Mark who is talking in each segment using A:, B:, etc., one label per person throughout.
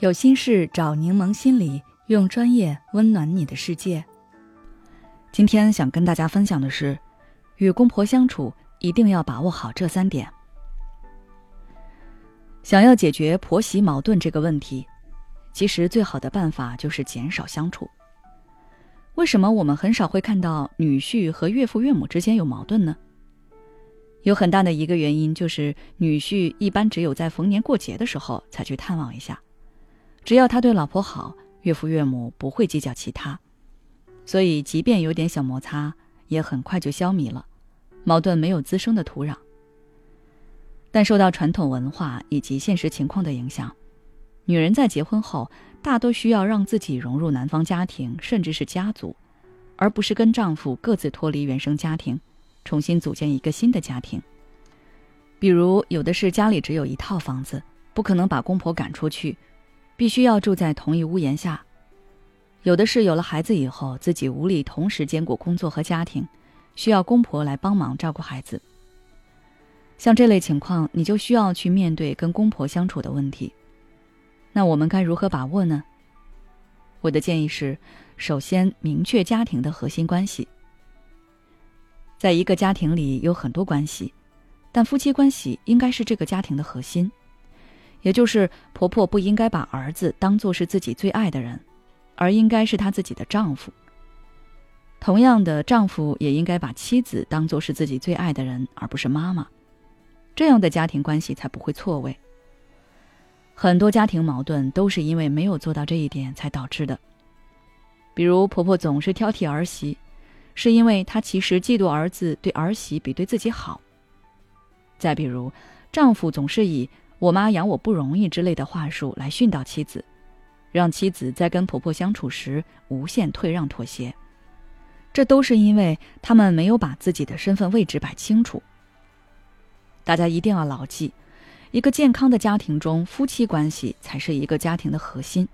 A: 有心事找柠檬心理，用专业温暖你的世界。今天想跟大家分享的是，与公婆相处一定要把握好这三点。想要解决婆媳矛盾这个问题，其实最好的办法就是减少相处。为什么我们很少会看到女婿和岳父岳母之间有矛盾呢？有很大的一个原因就是女婿一般只有在逢年过节的时候才去探望一下。只要他对老婆好，岳父岳母不会计较其他，所以即便有点小摩擦，也很快就消弭了，矛盾没有滋生的土壤。但受到传统文化以及现实情况的影响，女人在结婚后大多需要让自己融入男方家庭，甚至是家族，而不是跟丈夫各自脱离原生家庭，重新组建一个新的家庭。比如，有的是家里只有一套房子，不可能把公婆赶出去。必须要住在同一屋檐下，有的是有了孩子以后自己无力同时兼顾工作和家庭，需要公婆来帮忙照顾孩子。像这类情况，你就需要去面对跟公婆相处的问题。那我们该如何把握呢？我的建议是，首先明确家庭的核心关系。在一个家庭里有很多关系，但夫妻关系应该是这个家庭的核心。也就是婆婆不应该把儿子当做是自己最爱的人，而应该是她自己的丈夫。同样的，丈夫也应该把妻子当做是自己最爱的人，而不是妈妈。这样的家庭关系才不会错位。很多家庭矛盾都是因为没有做到这一点才导致的。比如，婆婆总是挑剔儿媳，是因为她其实嫉妒儿子对儿媳比对自己好。再比如，丈夫总是以我妈养我不容易之类的话术来训导妻子，让妻子在跟婆婆相处时无限退让妥协，这都是因为他们没有把自己的身份位置摆清楚。大家一定要牢记，一个健康的家庭中，夫妻关系才是一个家庭的核心。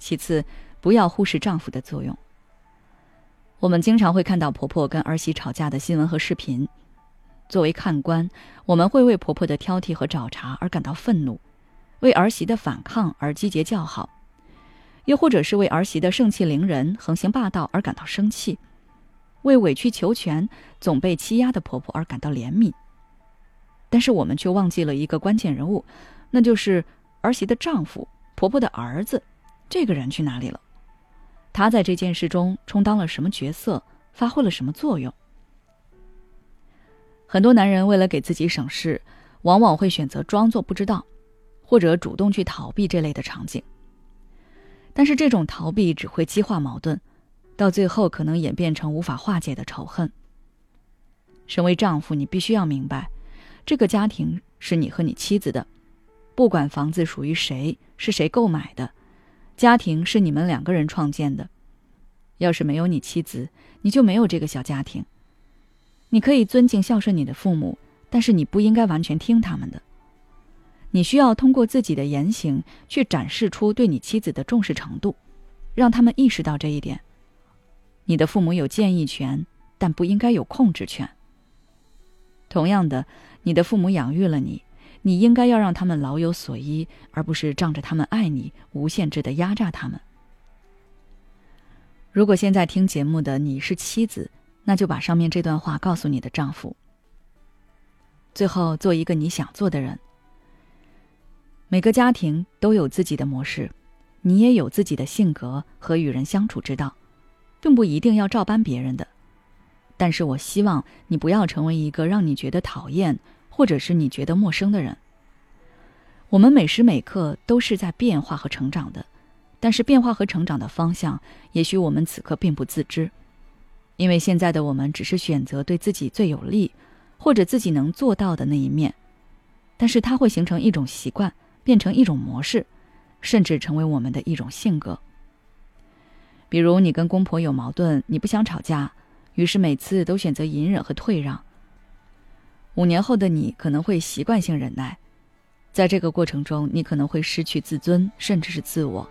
A: 其次，不要忽视丈夫的作用。我们经常会看到婆婆跟儿媳吵架的新闻和视频。作为看官，我们会为婆婆的挑剔和找茬而感到愤怒，为儿媳的反抗而击节叫好，又或者是为儿媳的盛气凌人、横行霸道而感到生气，为委曲求全、总被欺压的婆婆而感到怜悯。但是我们却忘记了一个关键人物，那就是儿媳的丈夫、婆婆的儿子，这个人去哪里了？他在这件事中充当了什么角色，发挥了什么作用？很多男人为了给自己省事，往往会选择装作不知道，或者主动去逃避这类的场景。但是这种逃避只会激化矛盾，到最后可能演变成无法化解的仇恨。身为丈夫，你必须要明白，这个家庭是你和你妻子的，不管房子属于谁，是谁购买的，家庭是你们两个人创建的。要是没有你妻子，你就没有这个小家庭。你可以尊敬孝顺你的父母，但是你不应该完全听他们的。你需要通过自己的言行去展示出对你妻子的重视程度，让他们意识到这一点。你的父母有建议权，但不应该有控制权。同样的，你的父母养育了你，你应该要让他们老有所依，而不是仗着他们爱你，无限制的压榨他们。如果现在听节目的你是妻子，那就把上面这段话告诉你的丈夫。最后，做一个你想做的人。每个家庭都有自己的模式，你也有自己的性格和与人相处之道，并不一定要照搬别人的。但是我希望你不要成为一个让你觉得讨厌，或者是你觉得陌生的人。我们每时每刻都是在变化和成长的，但是变化和成长的方向，也许我们此刻并不自知。因为现在的我们只是选择对自己最有利，或者自己能做到的那一面，但是它会形成一种习惯，变成一种模式，甚至成为我们的一种性格。比如你跟公婆有矛盾，你不想吵架，于是每次都选择隐忍和退让。五年后的你可能会习惯性忍耐，在这个过程中，你可能会失去自尊，甚至是自我。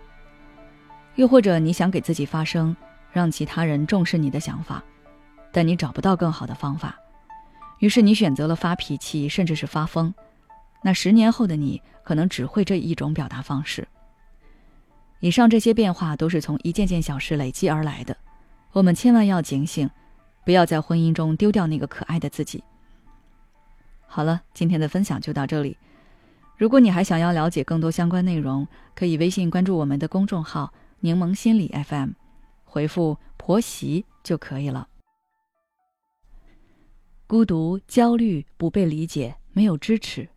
A: 又或者你想给自己发声。让其他人重视你的想法，但你找不到更好的方法，于是你选择了发脾气，甚至是发疯，那十年后的你可能只会这一种表达方式。以上这些变化都是从一件件小事累积而来的，我们千万要警醒，不要在婚姻中丢掉那个可爱的自己。好了，今天的分享就到这里。如果你还想要了解更多相关内容，可以微信关注我们的公众号“柠檬心理 FM”，回复“婆媳”就可以了。孤独、焦虑、不被理解、没有支持，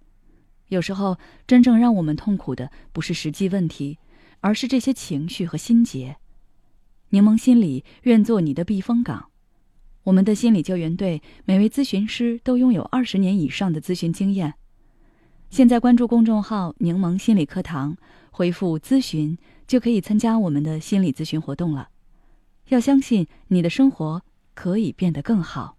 A: 有时候真正让我们痛苦的不是实际问题，而是这些情绪和心结。柠檬心理愿做你的避风港。我们的心理救援队每位咨询师都拥有二十年以上的咨询经验。现在关注公众号“柠檬心理课堂”，回复“咨询”就可以参加我们的心理咨询活动了。要相信你的生活可以变得更好。